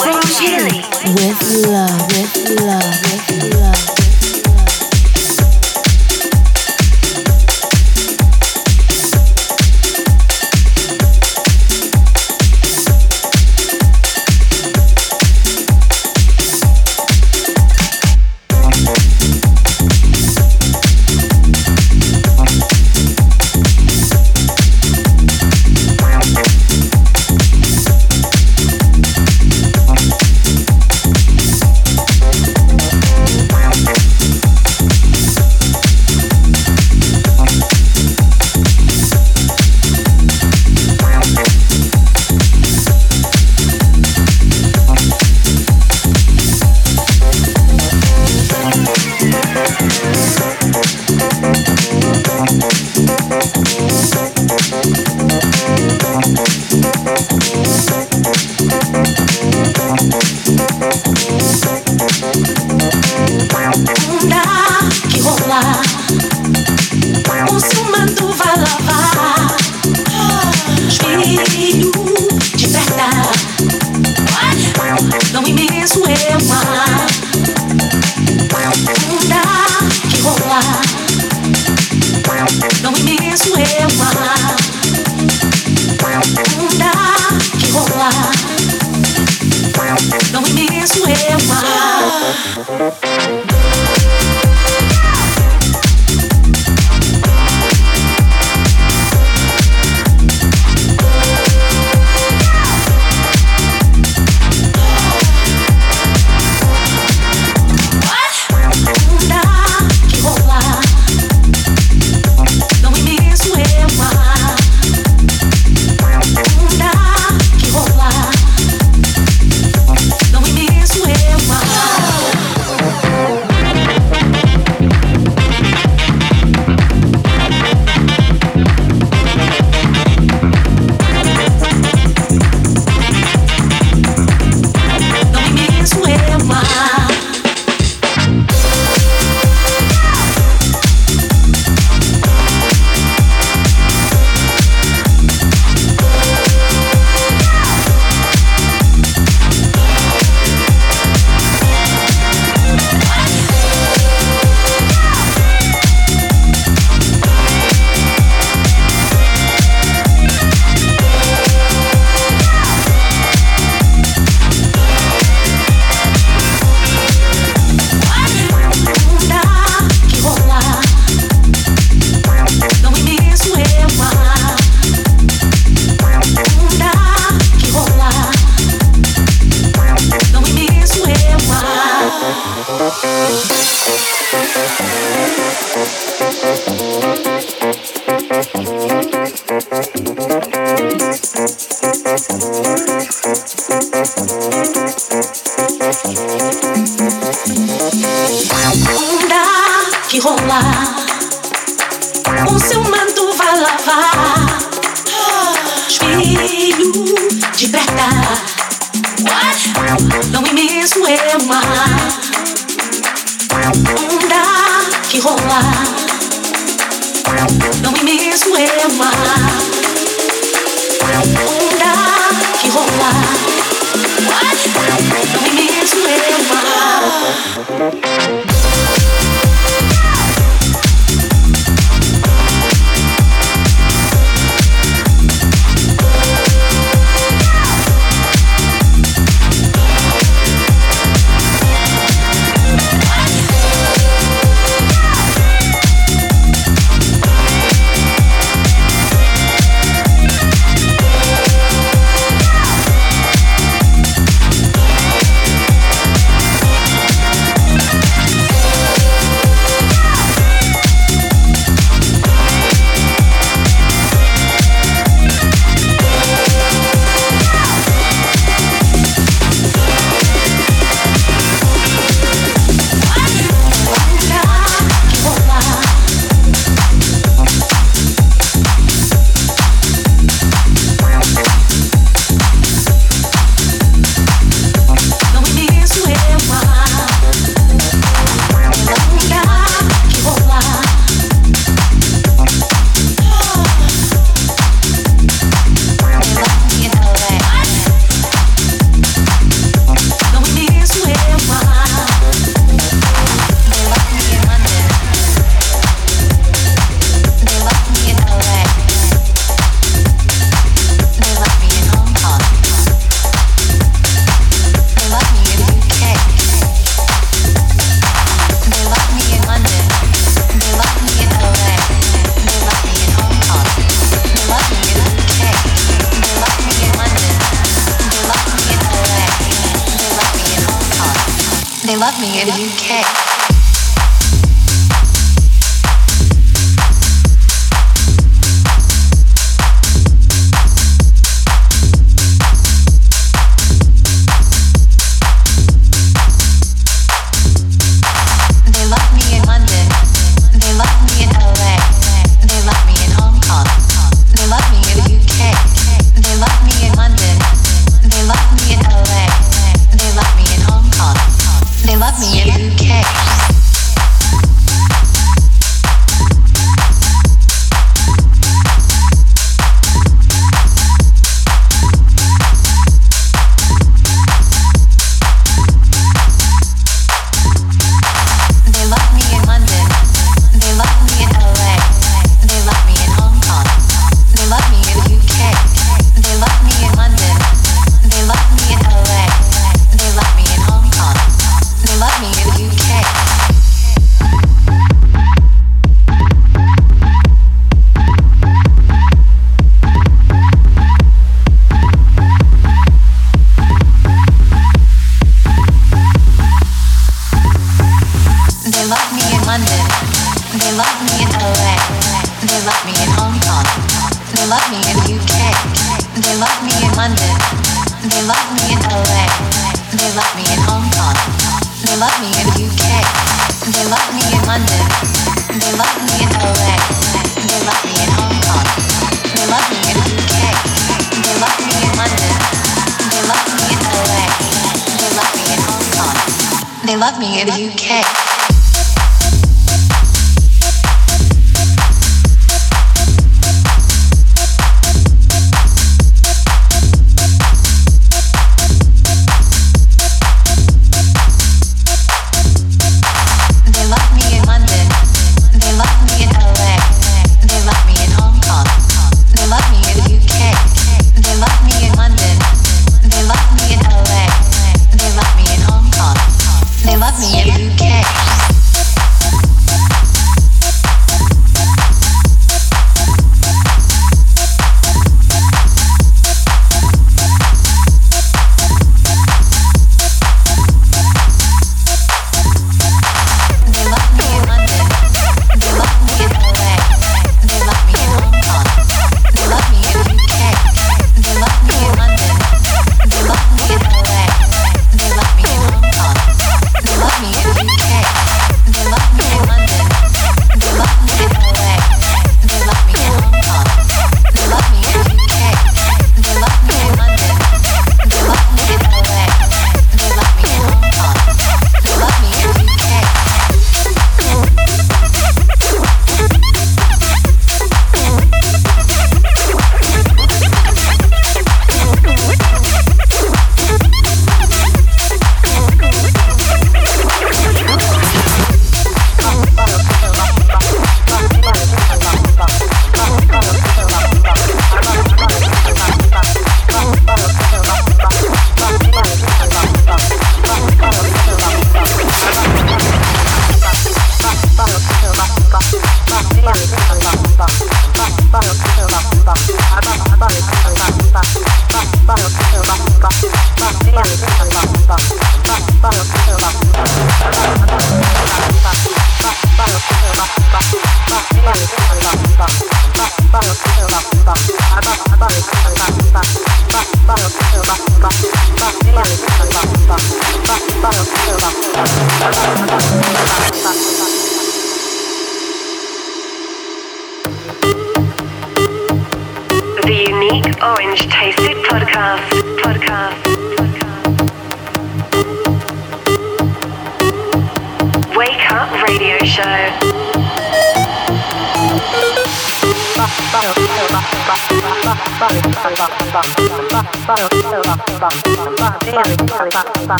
From Chile. With love, with love, with love.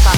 Bye.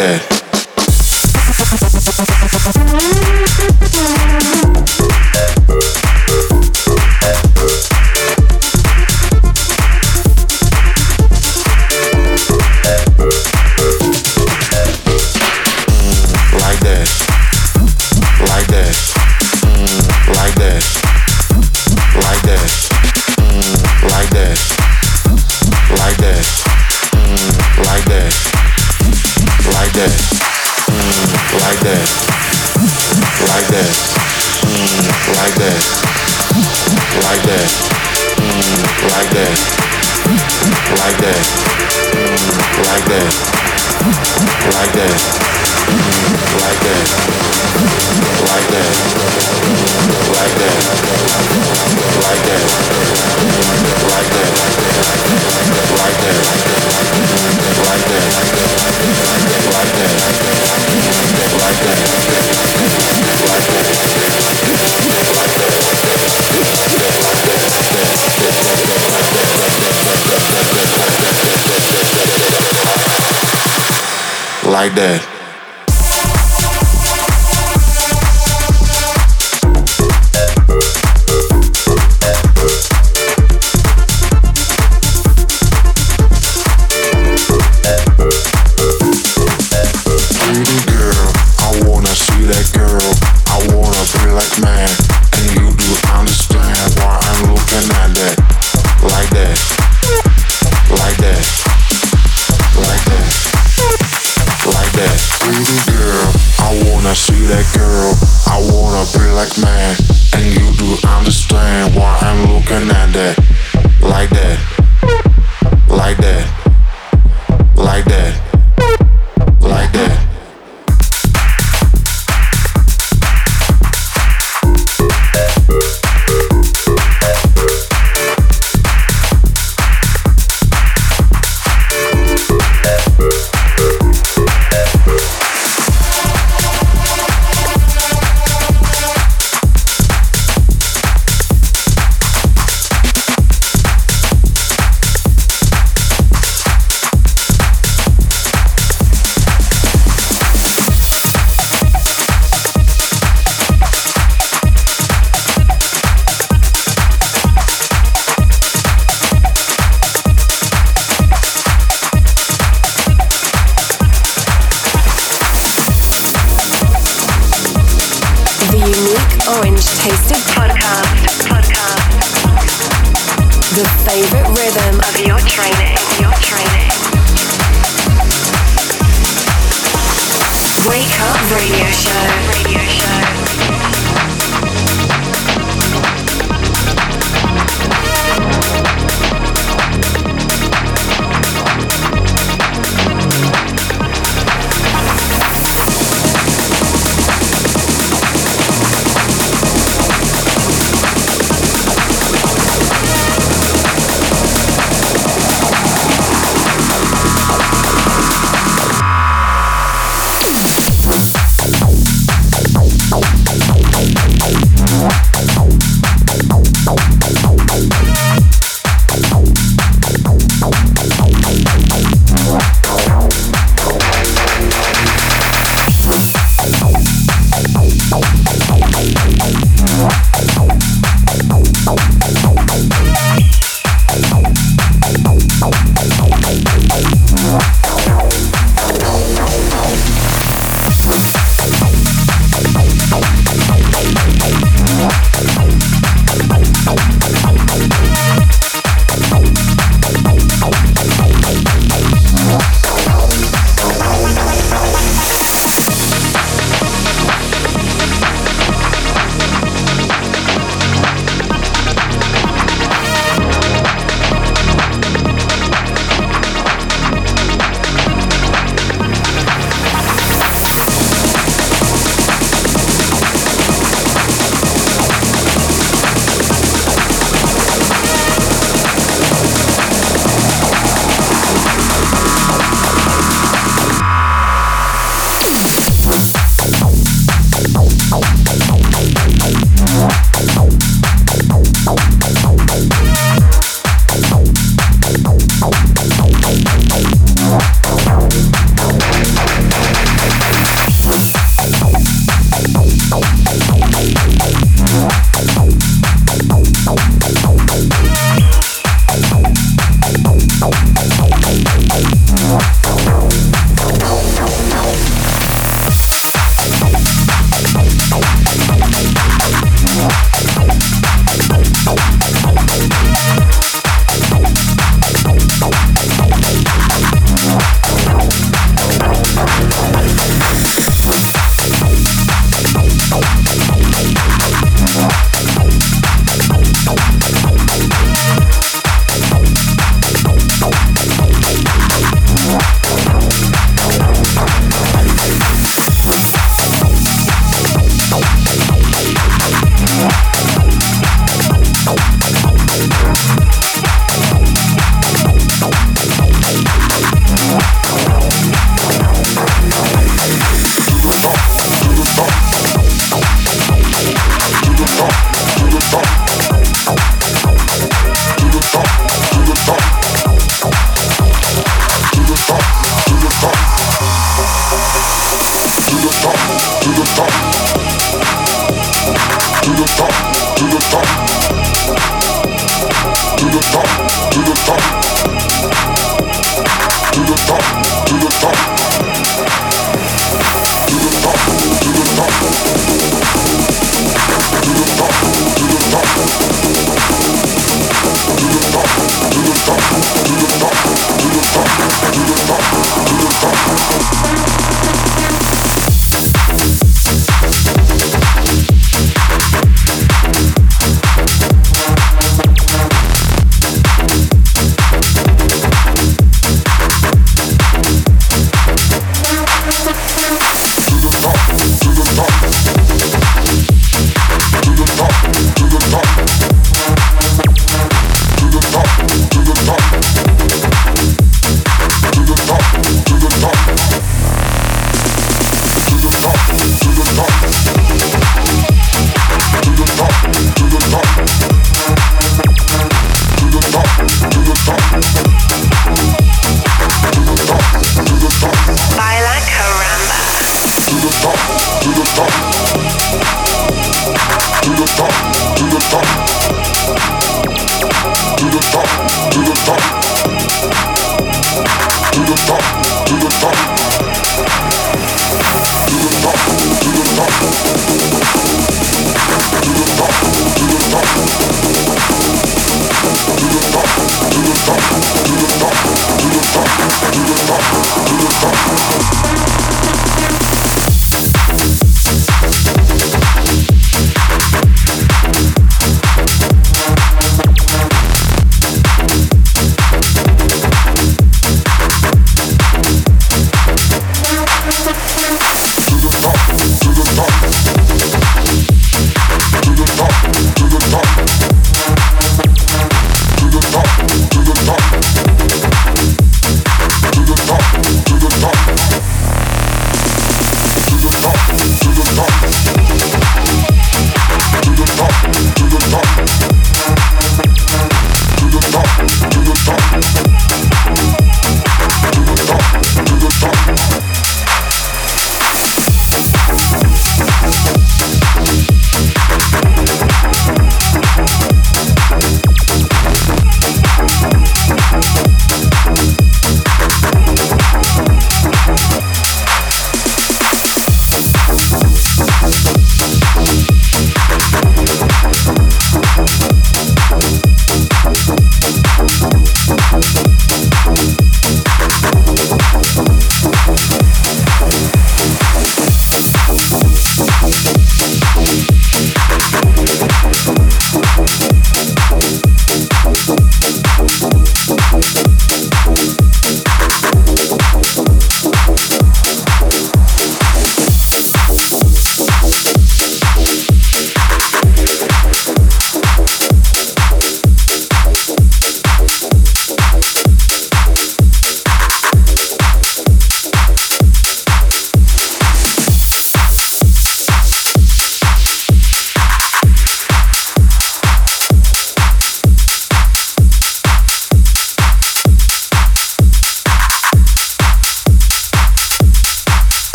like